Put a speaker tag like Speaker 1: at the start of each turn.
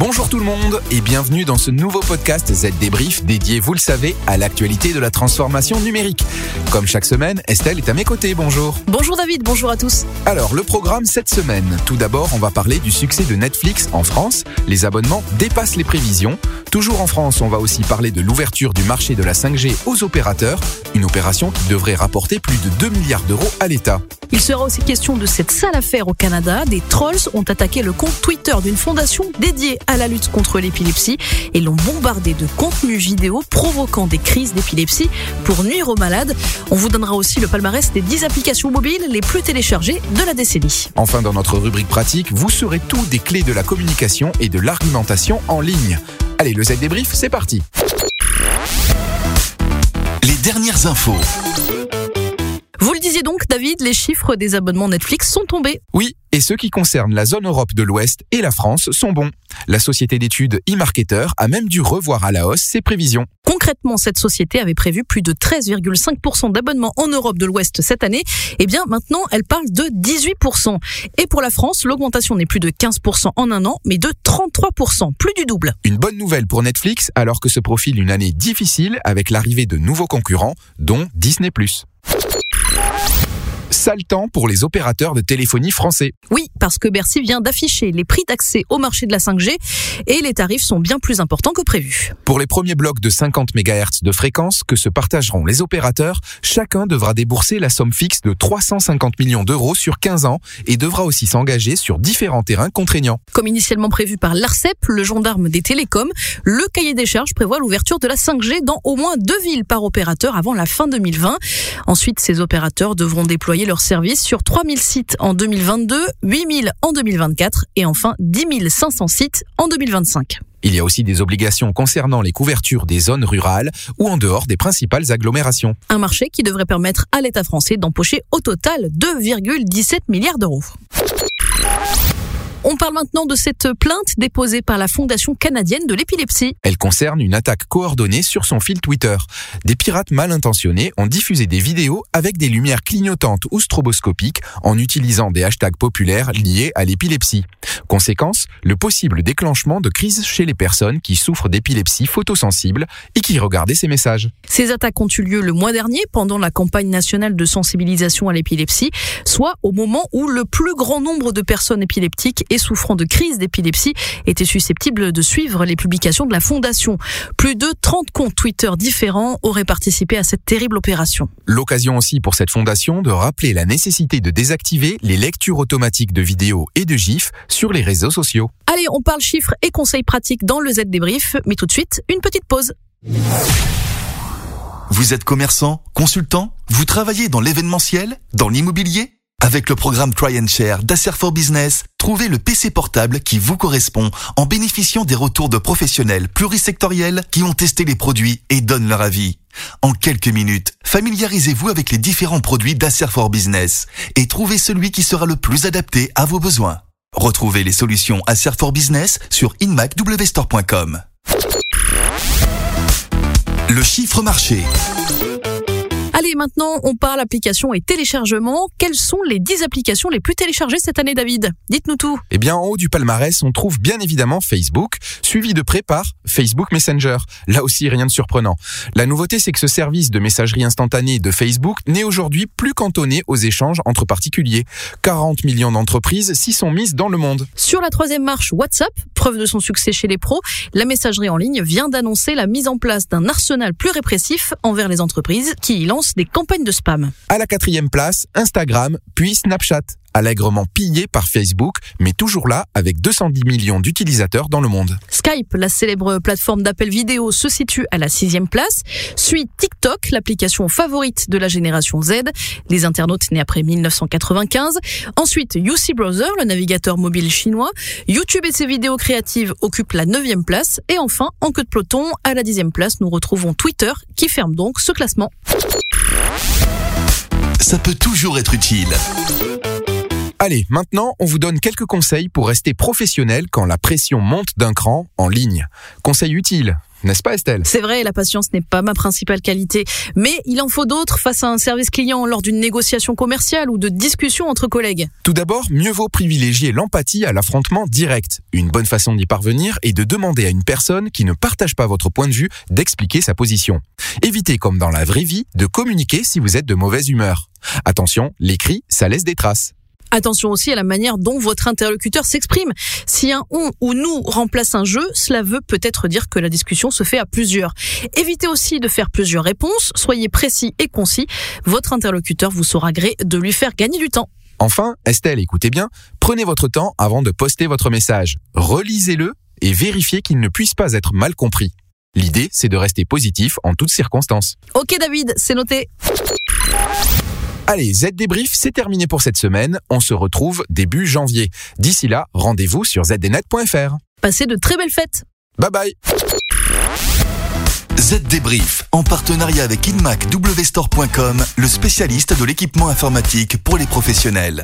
Speaker 1: Bonjour tout le monde et bienvenue dans ce nouveau podcast Z Débrief dédié, vous le savez, à l'actualité de la transformation numérique. Comme chaque semaine, Estelle est à mes côtés, bonjour.
Speaker 2: Bonjour David, bonjour à tous.
Speaker 1: Alors, le programme cette semaine. Tout d'abord, on va parler du succès de Netflix en France. Les abonnements dépassent les prévisions. Toujours en France, on va aussi parler de l'ouverture du marché de la 5G aux opérateurs, une opération qui devrait rapporter plus de 2 milliards d'euros à l'État.
Speaker 2: Il sera aussi question de cette sale affaire au Canada. Des trolls ont attaqué le compte Twitter d'une fondation dédiée à la lutte contre l'épilepsie et l'ont bombardé de contenus vidéo provoquant des crises d'épilepsie pour nuire aux malades. On vous donnera aussi le palmarès des 10 applications mobiles les plus téléchargées de la décennie.
Speaker 1: Enfin, dans notre rubrique pratique, vous saurez tout des clés de la communication et de l'argumentation en ligne. Allez, le Z débrief, c'est parti.
Speaker 3: Les dernières infos.
Speaker 2: Vous le disiez donc, David, les chiffres des abonnements Netflix sont tombés.
Speaker 1: Oui, et ceux qui concernent la zone Europe de l'Ouest et la France sont bons. La société d'études eMarketer a même dû revoir à la hausse ses prévisions.
Speaker 2: Concrètement, cette société avait prévu plus de 13,5% d'abonnements en Europe de l'Ouest cette année. Eh bien, maintenant, elle parle de 18%. Et pour la France, l'augmentation n'est plus de 15% en un an, mais de 33%, plus du double.
Speaker 1: Une bonne nouvelle pour Netflix alors que se profile une année difficile avec l'arrivée de nouveaux concurrents, dont Disney ⁇ sale temps pour les opérateurs de téléphonie français.
Speaker 2: Parce que Bercy vient d'afficher les prix d'accès au marché de la 5G et les tarifs sont bien plus importants que prévu.
Speaker 1: Pour les premiers blocs de 50 MHz de fréquence que se partageront les opérateurs, chacun devra débourser la somme fixe de 350 millions d'euros sur 15 ans et devra aussi s'engager sur différents terrains contraignants.
Speaker 2: Comme initialement prévu par l'ARCEP, le gendarme des télécoms, le cahier des charges prévoit l'ouverture de la 5G dans au moins deux villes par opérateur avant la fin 2020. Ensuite, ces opérateurs devront déployer leur service sur 3000 sites en 2022, 8000 en 2024 et enfin 10 500 sites en 2025.
Speaker 1: Il y a aussi des obligations concernant les couvertures des zones rurales ou en dehors des principales agglomérations.
Speaker 2: Un marché qui devrait permettre à l'État français d'empocher au total 2,17 milliards d'euros. On parle maintenant de cette plainte déposée par la Fondation canadienne de l'épilepsie.
Speaker 1: Elle concerne une attaque coordonnée sur son fil Twitter. Des pirates mal intentionnés ont diffusé des vidéos avec des lumières clignotantes ou stroboscopiques en utilisant des hashtags populaires liés à l'épilepsie. Conséquence, le possible déclenchement de crises chez les personnes qui souffrent d'épilepsie photosensible et qui regardaient ces messages.
Speaker 2: Ces attaques ont eu lieu le mois dernier pendant la campagne nationale de sensibilisation à l'épilepsie, soit au moment où le plus grand nombre de personnes épileptiques et souffrant de crise d'épilepsie étaient susceptibles de suivre les publications de la Fondation. Plus de 30 comptes Twitter différents auraient participé à cette terrible opération.
Speaker 1: L'occasion aussi pour cette fondation de rappeler la nécessité de désactiver les lectures automatiques de vidéos et de gifs sur les réseaux sociaux.
Speaker 2: Allez, on parle chiffres et conseils pratiques dans le Z débrief, mais tout de suite, une petite pause.
Speaker 3: Vous êtes commerçant, consultant, vous travaillez dans l'événementiel, dans l'immobilier? Avec le programme Try and Share d'Acer for Business, trouvez le PC portable qui vous correspond en bénéficiant des retours de professionnels plurisectoriels qui ont testé les produits et donnent leur avis. En quelques minutes, familiarisez-vous avec les différents produits d'Acer for Business et trouvez celui qui sera le plus adapté à vos besoins. Retrouvez les solutions Acer for Business sur inmacwstore.com. Le chiffre marché.
Speaker 2: Allez, maintenant, on parle applications et téléchargements. Quelles sont les 10 applications les plus téléchargées cette année, David? Dites-nous tout.
Speaker 1: Eh bien, en haut du palmarès, on trouve bien évidemment Facebook, suivi de près par Facebook Messenger. Là aussi, rien de surprenant. La nouveauté, c'est que ce service de messagerie instantanée de Facebook n'est aujourd'hui plus cantonné aux échanges entre particuliers. 40 millions d'entreprises s'y sont mises dans le monde.
Speaker 2: Sur la troisième marche, WhatsApp, preuve de son succès chez les pros, la messagerie en ligne vient d'annoncer la mise en place d'un arsenal plus répressif envers les entreprises qui y lancent des campagnes de spam.
Speaker 1: À la quatrième place, Instagram, puis Snapchat allègrement pillé par Facebook, mais toujours là avec 210 millions d'utilisateurs dans le monde.
Speaker 2: Skype, la célèbre plateforme d'appel vidéo, se situe à la sixième place. Suit TikTok, l'application favorite de la génération Z, les internautes nés après 1995. Ensuite, UC Browser, le navigateur mobile chinois. YouTube et ses vidéos créatives occupent la neuvième place. Et enfin, en queue de peloton, à la dixième place, nous retrouvons Twitter, qui ferme donc ce classement
Speaker 3: ça peut toujours être utile.
Speaker 1: Allez, maintenant, on vous donne quelques conseils pour rester professionnel quand la pression monte d'un cran en ligne. Conseils utiles n'est-ce pas Estelle?
Speaker 2: C'est vrai, la patience n'est pas ma principale qualité, mais il en faut d'autres face à un service client lors d'une négociation commerciale ou de discussion entre collègues.
Speaker 1: Tout d'abord, mieux vaut privilégier l'empathie à l'affrontement direct. Une bonne façon d'y parvenir est de demander à une personne qui ne partage pas votre point de vue d'expliquer sa position. Évitez, comme dans la vraie vie, de communiquer si vous êtes de mauvaise humeur. Attention, l'écrit, ça laisse des traces.
Speaker 2: Attention aussi à la manière dont votre interlocuteur s'exprime. Si un on ou nous remplace un je, cela veut peut-être dire que la discussion se fait à plusieurs. Évitez aussi de faire plusieurs réponses, soyez précis et concis. Votre interlocuteur vous saura gré de lui faire gagner du temps.
Speaker 1: Enfin, Estelle, écoutez bien, prenez votre temps avant de poster votre message. Relisez-le et vérifiez qu'il ne puisse pas être mal compris. L'idée, c'est de rester positif en toutes circonstances.
Speaker 2: Ok David, c'est noté.
Speaker 1: Allez, Z débrief, c'est terminé pour cette semaine. On se retrouve début janvier. D'ici là, rendez-vous sur zdnet.fr.
Speaker 2: Passez de très belles fêtes.
Speaker 1: Bye bye.
Speaker 3: Z débrief en partenariat avec InmacWstore.com, le spécialiste de l'équipement informatique pour les professionnels.